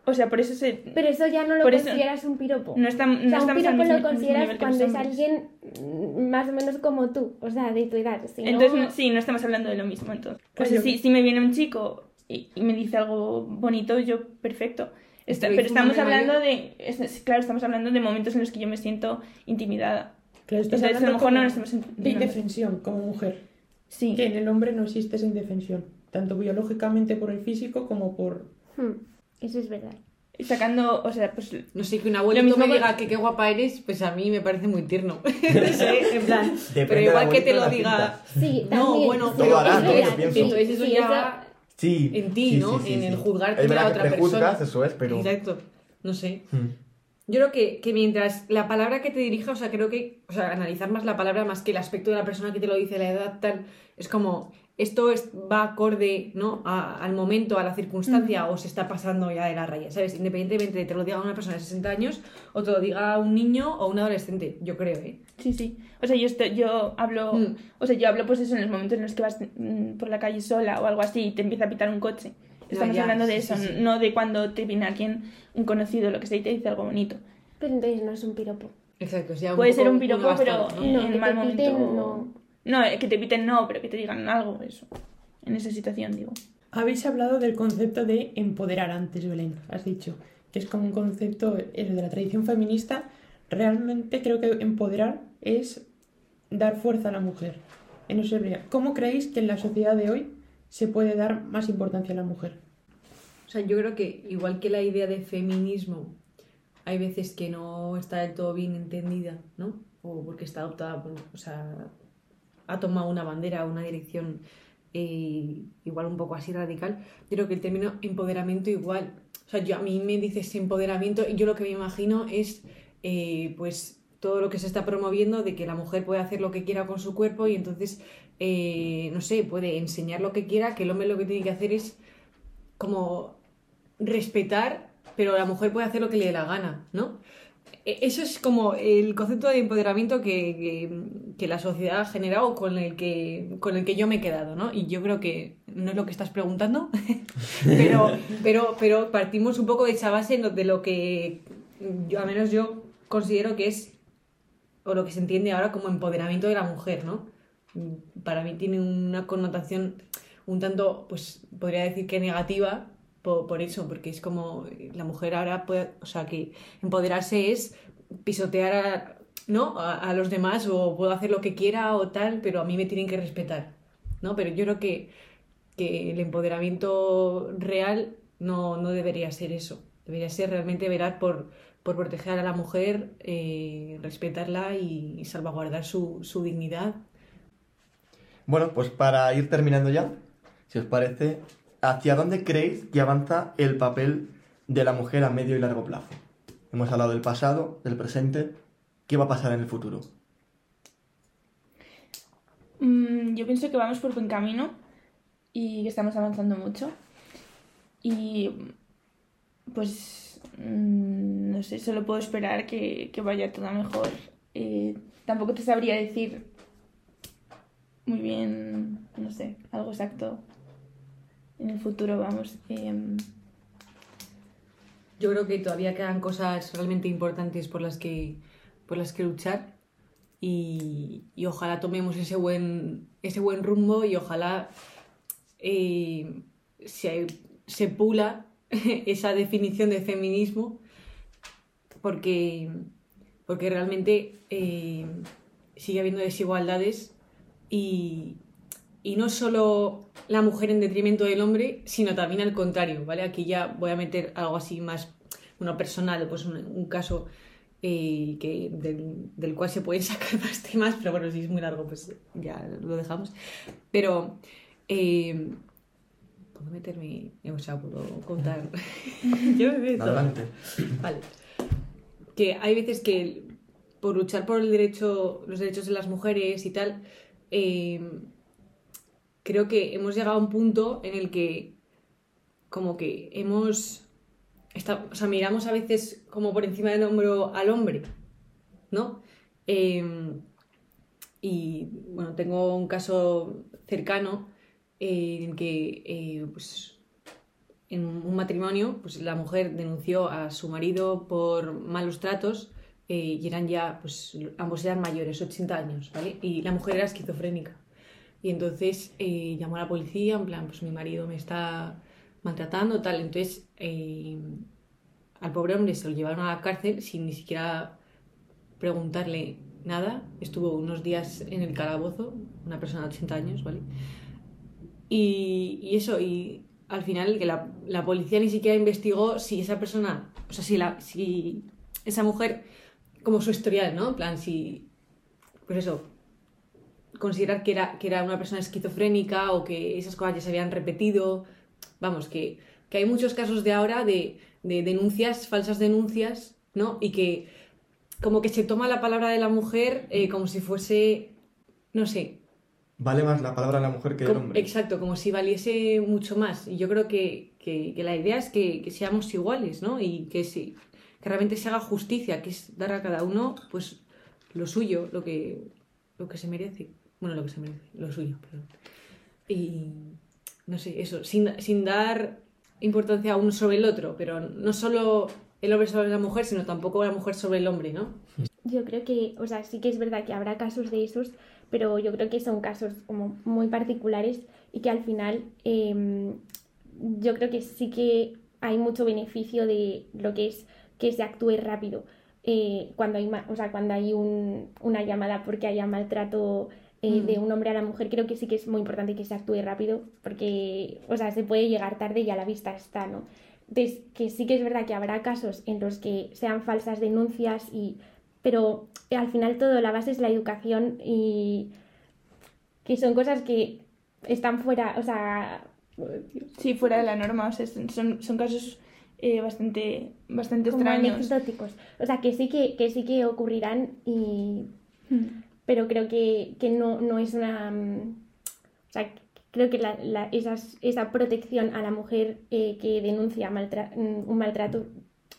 O sea, por eso se. Pero eso ya no lo Por eso- consideras un piropo. No, o no sea, un piropo lo mismo consideras cuando es alguien mm, más o menos como tú, o sea, de tu edad. Si Entonces, no- sí, no estamos hablando de lo mismo. Entonces, o Pues sea, yo- si, si me viene un chico y, y me dice algo bonito, yo, perfecto. Está- pero estamos hablando de. es- claro, estamos hablando de momentos en los que yo me siento intimidada. Claro, estás Entonces, a lo hablando mejor no nos estamos de indefensión como mujer. Sí. Que en el hombre no existe esa indefensión, tanto biológicamente por el físico como por... Hmm, eso es verdad. Y sacando, o sea, pues No sé, que un abuelito me diga que qué guapa eres, pues a mí me parece muy tierno. No sé, en plan. Depende pero igual que te lo diga. Sí, No, bueno, sí, Entonces eso sí, ya Sí. en ti, sí, ¿no? sí, sí, en sí. el juzgar Es tú a verdad otra que persona. eso es, pero... Exacto. No sé. Hmm. Yo creo que, que mientras la palabra que te dirija, o sea, creo que, o sea, analizar más la palabra más que el aspecto de la persona que te lo dice, la edad, tal, es como, esto es- va acorde, ¿no? A- al momento, a la circunstancia, o se está pasando ya de la raya, ¿sabes? Independientemente de te lo diga una persona de 60 años, o te lo diga un niño o un adolescente, yo creo, ¿eh? Sí, sí. O sea, yo, estoy, yo hablo, Mm. o sea, yo hablo pues eso en los momentos en los que vas mm, por la calle sola o algo así y te empieza a pitar un coche. Estamos ya, hablando de sí, eso, sí, sí. no de cuando te viene alguien, un conocido, lo que sea, y te dice algo bonito. Pero entonces no es un piropo. Exacto, o sea, Puede poco ser un piropo, pero ¿no? en, No, en mal piten, momento. no. No, que te piten no, pero que te digan algo, eso. En esa situación, digo. Habéis hablado del concepto de empoderar antes, Belén, has dicho, que es como un concepto de la tradición feminista. Realmente creo que empoderar es dar fuerza a la mujer. En eso sería, ¿Cómo creéis que en la sociedad de hoy se puede dar más importancia a la mujer? O sea, yo creo que igual que la idea de feminismo, hay veces que no está del todo bien entendida, ¿no? O porque está adoptada, por- o sea, ha tomado una bandera, una dirección eh, igual un poco así radical. Yo creo que el término empoderamiento igual, o sea, yo, a mí me dices empoderamiento y yo lo que me imagino es, eh, pues, todo lo que se está promoviendo de que la mujer puede hacer lo que quiera con su cuerpo y entonces, eh, no sé, puede enseñar lo que quiera, que el hombre lo que tiene que hacer es como respetar, pero la mujer puede hacer lo que le dé la gana, ¿no? E- Eso es como el concepto de empoderamiento que, que- la sociedad ha generado con el que, con el que yo me he quedado, ¿no? Y yo creo que no es lo que estás preguntando, pero, pero, pero partimos un poco de esa base de lo que yo, al menos yo considero que es, o lo que se entiende ahora como empoderamiento de la mujer, ¿no? Para mí tiene una connotación un tanto, pues podría decir que negativa por, eso, porque es como la mujer ahora puede, o sea, que empoderarse es pisotear a, ¿no? a los demás o puedo hacer lo que quiera o tal, pero a mí me tienen que respetar, ¿no? Pero yo creo que, que el empoderamiento real no, no debería ser eso, debería ser realmente velar por, por proteger a la mujer, eh, respetarla y, y salvaguardar su, su dignidad. Bueno, pues para ir terminando ya, si os parece, ¿hacia dónde creéis que avanza el papel de la mujer a medio y largo plazo? Hemos hablado del pasado, del presente. ¿Qué va a pasar en el futuro? Mm, yo pienso que vamos por buen camino y que estamos avanzando mucho. Y pues mm, no sé, solo puedo esperar que, vaya todo mejor. Eh, tampoco te sabría decir muy bien, no sé, algo exacto en el futuro, vamos. em, Yo creo que todavía quedan cosas realmente importantes por las que, por las que luchar y, y ojalá tomemos ese buen, ese buen rumbo y ojalá eh, se, pula esa definición de feminismo porque, porque realmente eh, sigue habiendo desigualdades y, y no solo la mujer en detrimento del hombre, sino también al contrario, ¿vale? Aquí ya voy a meter algo así más, bueno, personal, pues un, un caso eh, que, del, del cual se pueden sacar más temas, pero bueno, si es muy largo, pues ya lo dejamos. Pero, eh, ¿puedo meterme? O sea, puedo contar. Yo me meto. Adelante. Vale. Que hay veces que por luchar por el derecho, los derechos de las mujeres y tal, eh, creo que hemos llegado a un punto en el que como que hemos está- o sea, miramos a veces como por encima del hombro al hombre, ¿no? Eh, y bueno, tengo un caso cercano eh, en el que eh, pues, en un matrimonio pues, la mujer denunció a su marido por malos tratos eh, y eran ya, pues ambos eran mayores, 80 años, ¿vale? Y la mujer era esquizofrénica. Y entonces eh, llamó a la policía, en plan, pues mi marido me está maltratando, tal. Entonces eh, al pobre hombre se lo llevaron a la cárcel sin ni siquiera preguntarle nada. Estuvo unos días en el calabozo, una persona de 80 años, ¿vale? Y, y eso, y al final que la, la policía ni siquiera investigó si esa persona, o sea, si, la, si esa mujer, como su historial, ¿no? En plan, si, pues eso, considerar que era, que era una persona esquizofrénica o que esas cosas ya se habían repetido. Vamos, que, que hay muchos casos de ahora de, de denuncias, falsas denuncias, ¿no? Y que como que se toma la palabra de la mujer eh, como si fuese, no sé, Vale más la palabra de la mujer que del hombre. exacto, como si valiese mucho más. Y yo creo que, que- que la idea es que, que seamos iguales, ¿no? Y que, sí, que realmente se haga justicia, que es dar a cada uno pues lo suyo, lo que, lo que se merece. Bueno, lo que se merece, lo suyo, perdón. Y no sé, eso, sin, sin dar importancia a uno sobre el otro, pero no solo el hombre sobre la mujer, sino tampoco la mujer sobre el hombre, ¿no? Yo creo que, o sea, sí que es verdad que habrá casos de esos, pero yo creo que son casos como muy particulares y que al final eh, yo creo que sí que hay mucho beneficio de lo que es que se actúe rápido. Eh, cuando hay, o sea, cuando hay un- una llamada porque haya maltrato eh, Mm. de un hombre a la mujer, creo que sí que es muy importante que se actúe rápido porque, o sea, se puede llegar tarde y a la vista está, ¿no? Entonces, que sí que es verdad que habrá casos en los que sean falsas denuncias y pero al final todo la base es la educación y que son cosas que están fuera, o sea, Sí, fuera de la norma, o sea, son, son, casos eh, bastante, bastante como extraños. anecdóticos. O sea, que sí que, que sí que ocurrirán y Hmm. Pero creo que, que no, no es una mm, o sea, creo que la, la- esas- esa protección a la mujer eh, que denuncia maltra- mm, un maltrato,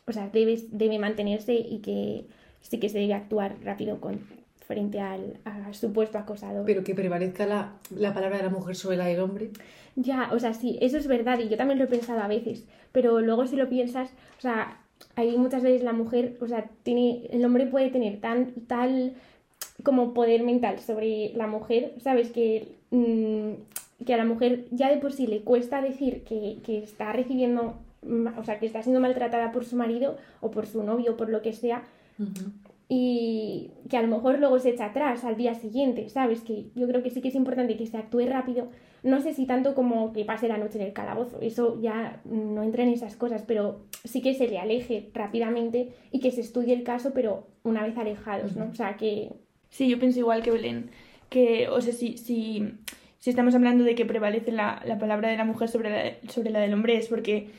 o sea, debe, debe mantenerse y que sí que se debe actuar rápido con frente al supuesto acosador. Pero que prevalezca la, la palabra de la mujer sobre la del hombre. Ya, o sea, sí, eso es verdad y yo también lo he pensado a veces, pero luego si lo piensas, o sea, hay muchas veces la mujer, o sea, tiene, el hombre puede tener tan, tal como poder mental sobre la mujer, ¿sabes? Que, mm, que a la mujer ya de por sí le cuesta decir que, que está recibiendo, o sea, que está siendo maltratada por su marido o por su novio o por lo que sea, y que a lo mejor luego se echa atrás al día siguiente, ¿sabes? Que yo creo que sí que es importante que se actúe rápido. No sé si tanto como que pase la noche en el calabozo, eso ya no entra en esas cosas, pero sí que se le aleje rápidamente y que se estudie el caso, pero una vez alejados, ¿no? O sea, que Sí, yo pienso igual que Belén, que, o sea, si, si, estamos hablando de que prevalece la, la palabra de la mujer sobre la, sobre la del hombre es porque,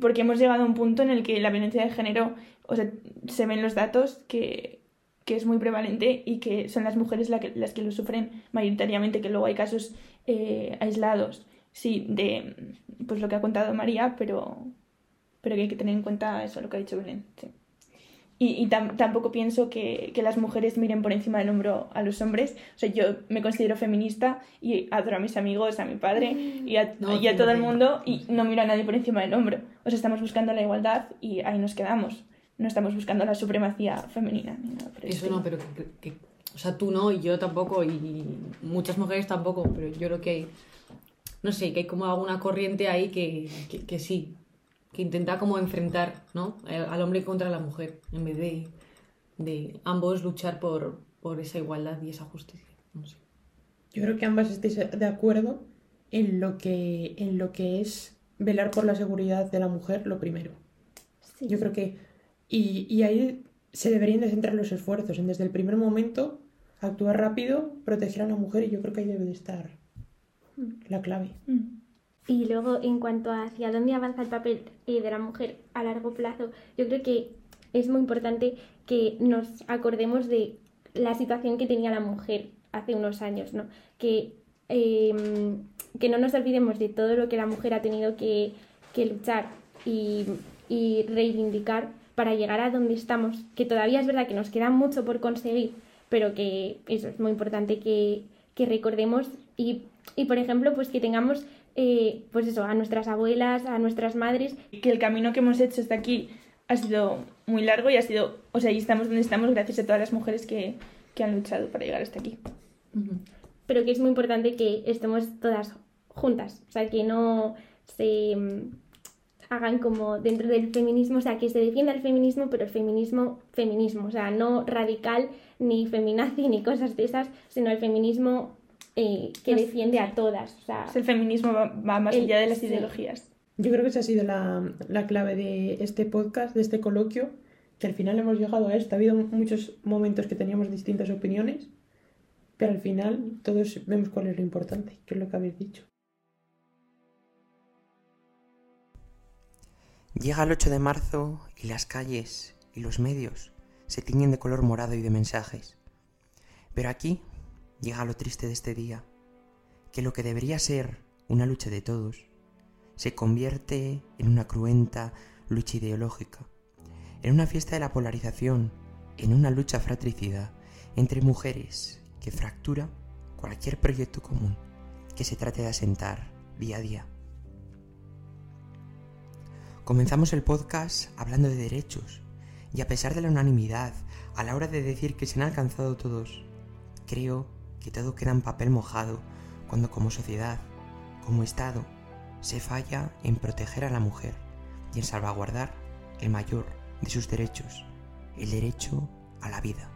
porque hemos llegado a un punto en el que la violencia de género, o sea, se ven los datos que, que es muy prevalente y que son las mujeres la las que lo sufren mayoritariamente, que luego hay casos eh, aislados, sí, de pues lo que ha contado María, pero, pero que hay que tener en cuenta eso, lo que ha dicho Belén. Sí. Y, y tam- tampoco pienso que, que las mujeres miren por encima del hombro a los hombres. O sea, yo me considero feminista y adoro a mis amigos, a mi padre y a, No, y a todo el 100%. mundo y no miro a nadie por encima del hombro. O sea, estamos buscando la igualdad y ahí nos quedamos. No estamos buscando la supremacía femenina. Ni nada por el Eso estilo. no, pero que, que- o sea, tú no y yo tampoco y muchas mujeres tampoco, pero yo creo que hay, no sé, que hay como alguna corriente ahí que, que sí, que intenta como enfrentar, ¿no? Al hombre contra la mujer, en vez de, de ambos luchar por, por esa igualdad y esa justicia. No sé. Yo creo que ambas estéis de acuerdo en lo que, en lo que es velar por la seguridad de la mujer, lo primero. Sí. Yo creo que. Y, y ahí se deberían de centrar los esfuerzos, en desde el primer momento actuar rápido, proteger a la mujer, y yo creo que ahí debe de estar la clave. Mm. Y luego, en cuanto a hacia dónde avanza el papel eh, de la mujer a largo plazo, yo creo que es muy importante que nos acordemos de la situación que tenía la mujer hace unos años, ¿no? Que, eh, que no nos olvidemos de todo lo que la mujer ha tenido que, que luchar y, y reivindicar para llegar a donde estamos, que todavía es verdad que nos queda mucho por conseguir, pero que eso es muy importante que, que recordemos y, y, por ejemplo, pues que tengamos, eh, pues eso, a nuestras abuelas, a nuestras madres, que el camino que hemos hecho hasta aquí ha sido muy largo y ha sido, o sea, y estamos donde estamos gracias a todas las mujeres que, que han luchado para llegar hasta aquí. pero que es muy importante que estemos todas juntas, o sea, que no se mm, hagan como dentro del feminismo, o sea, que se defienda el feminismo, pero el feminismo, feminismo, o sea, no radical ni feminazi ni cosas de esas, sino el feminismo eh, que defiende a todas, o sea, O sea, el feminismo va, va más El- allá de las sí. ideologías. Yo creo que esa ha sido la, la clave de este podcast, de este coloquio, que al final hemos llegado a esto. Ha habido muchos momentos que teníamos distintas opiniones, pero al final todos vemos cuál es lo importante, que es lo que habéis dicho. Llega el 8 de marzo y las calles y los medios se tiñen de color morado y de mensajes. Pero aquí llega lo triste de este día, que lo que debería ser una lucha de todos se convierte en una cruenta lucha ideológica, en una fiesta de la polarización, en una lucha fratricida entre mujeres que fractura cualquier proyecto común que se trate de asentar día a día. Comenzamos el podcast hablando de derechos y a pesar de la unanimidad a la hora de decir que se han alcanzado todos, creo que todo queda en papel mojado cuando como sociedad, como Estado, se falla en proteger a la mujer y en salvaguardar el mayor de sus derechos, el derecho a la vida.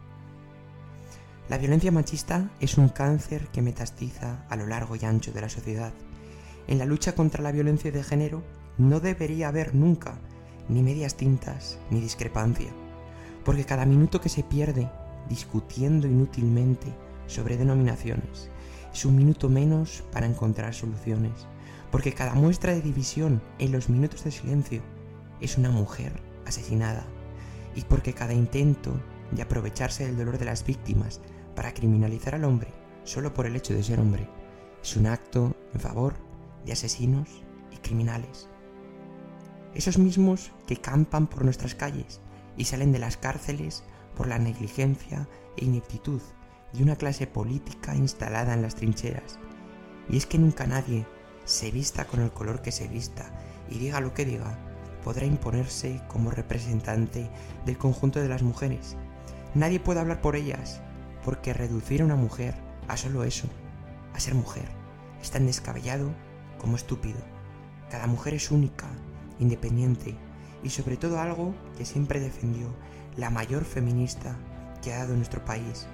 La violencia machista es un cáncer que metastiza a lo largo y ancho de la sociedad. En la lucha contra la violencia de género no debería haber nunca ni medias tintas ni discrepancia, porque cada minuto que se pierde discutiendo inútilmente sobre denominaciones es un minuto menos para encontrar soluciones, porque cada muestra de división en los minutos de silencio es una mujer asesinada, y porque cada intento de aprovecharse del dolor de las víctimas para criminalizar al hombre solo por el hecho de ser hombre es un acto en favor de asesinos y criminales. Esos mismos que campan por nuestras calles y salen de las cárceles por la negligencia e ineptitud de una clase política instalada en las trincheras. Y es que nunca nadie, se vista con el color que se vista y diga lo que diga, podrá imponerse como representante del conjunto de las mujeres. Nadie puede hablar por ellas, porque reducir a una mujer a solo eso, a ser mujer, es tan descabellado como estúpido. Cada mujer es única, independiente y sobre todo algo que siempre defendió la mayor feminista que ha dado nuestro país,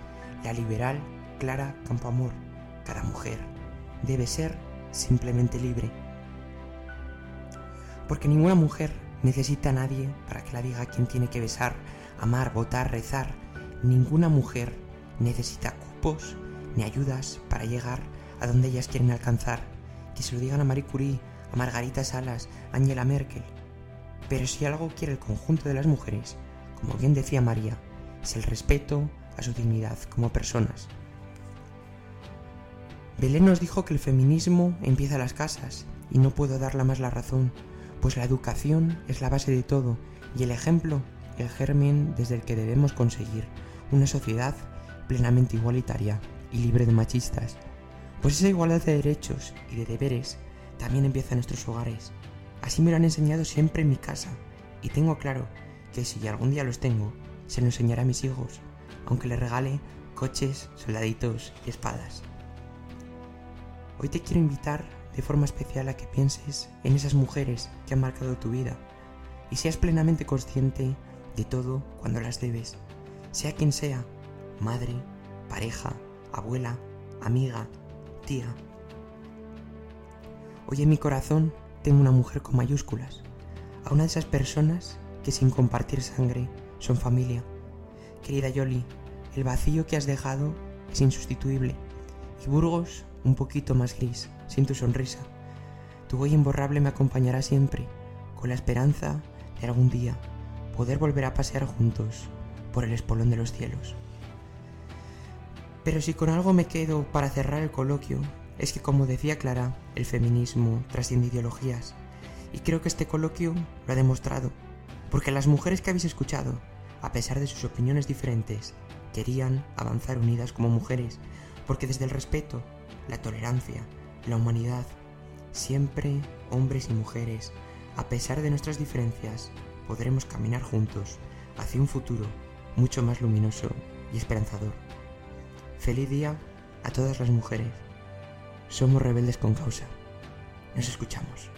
la liberal Clara Campoamor. Cada mujer debe ser simplemente libre. Porque ninguna mujer necesita a nadie para que la diga quién tiene que besar, amar, votar, rezar. Ninguna mujer necesita cupos ni ayudas para llegar a dónde ellas quieren alcanzar, que se lo digan a Marie Curie, a Margarita Salas, a Angela Merkel. Pero si algo quiere el conjunto de las mujeres, como bien decía María, es el respeto a su dignidad como personas. Belén nos dijo que el feminismo empieza en las casas y no puedo darle más la razón, pues la educación es la base de todo y el ejemplo, el germen desde el que debemos conseguir una sociedad plenamente igualitaria y libre de machistas. Pues esa igualdad de derechos y de deberes también empieza en nuestros hogares. Así me lo han enseñado siempre en mi casa y tengo claro que si algún día los tengo, se lo enseñaré a mis hijos, aunque les regale coches, soldaditos y espadas. Hoy te quiero invitar de forma especial a que pienses en esas mujeres que han marcado tu vida y seas plenamente consciente de todo cuando las debes, sea quien sea, madre, pareja, abuela, amiga, tía. Hoy en mi corazón tengo una mujer con mayúsculas, a una de esas personas que sin compartir sangre son familia. Querida Yoli, el vacío que has dejado es insustituible y Burgos un poquito más gris, sin tu sonrisa. Tu huella imborrable me acompañará siempre, con la esperanza de algún día poder volver a pasear juntos por el espolón de los cielos. Pero si con algo me quedo para cerrar el coloquio, es que como decía Clara, el feminismo trasciende ideologías. Y creo que este coloquio lo ha demostrado, porque las mujeres que habéis escuchado, a pesar de sus opiniones diferentes, querían avanzar unidas como mujeres, porque desde el respeto, la tolerancia, la humanidad, siempre hombres y mujeres, a pesar de nuestras diferencias, podremos caminar juntos hacia un futuro mucho más luminoso y esperanzador. Feliz día a todas las mujeres. Somos rebeldes con causa. Nos escuchamos.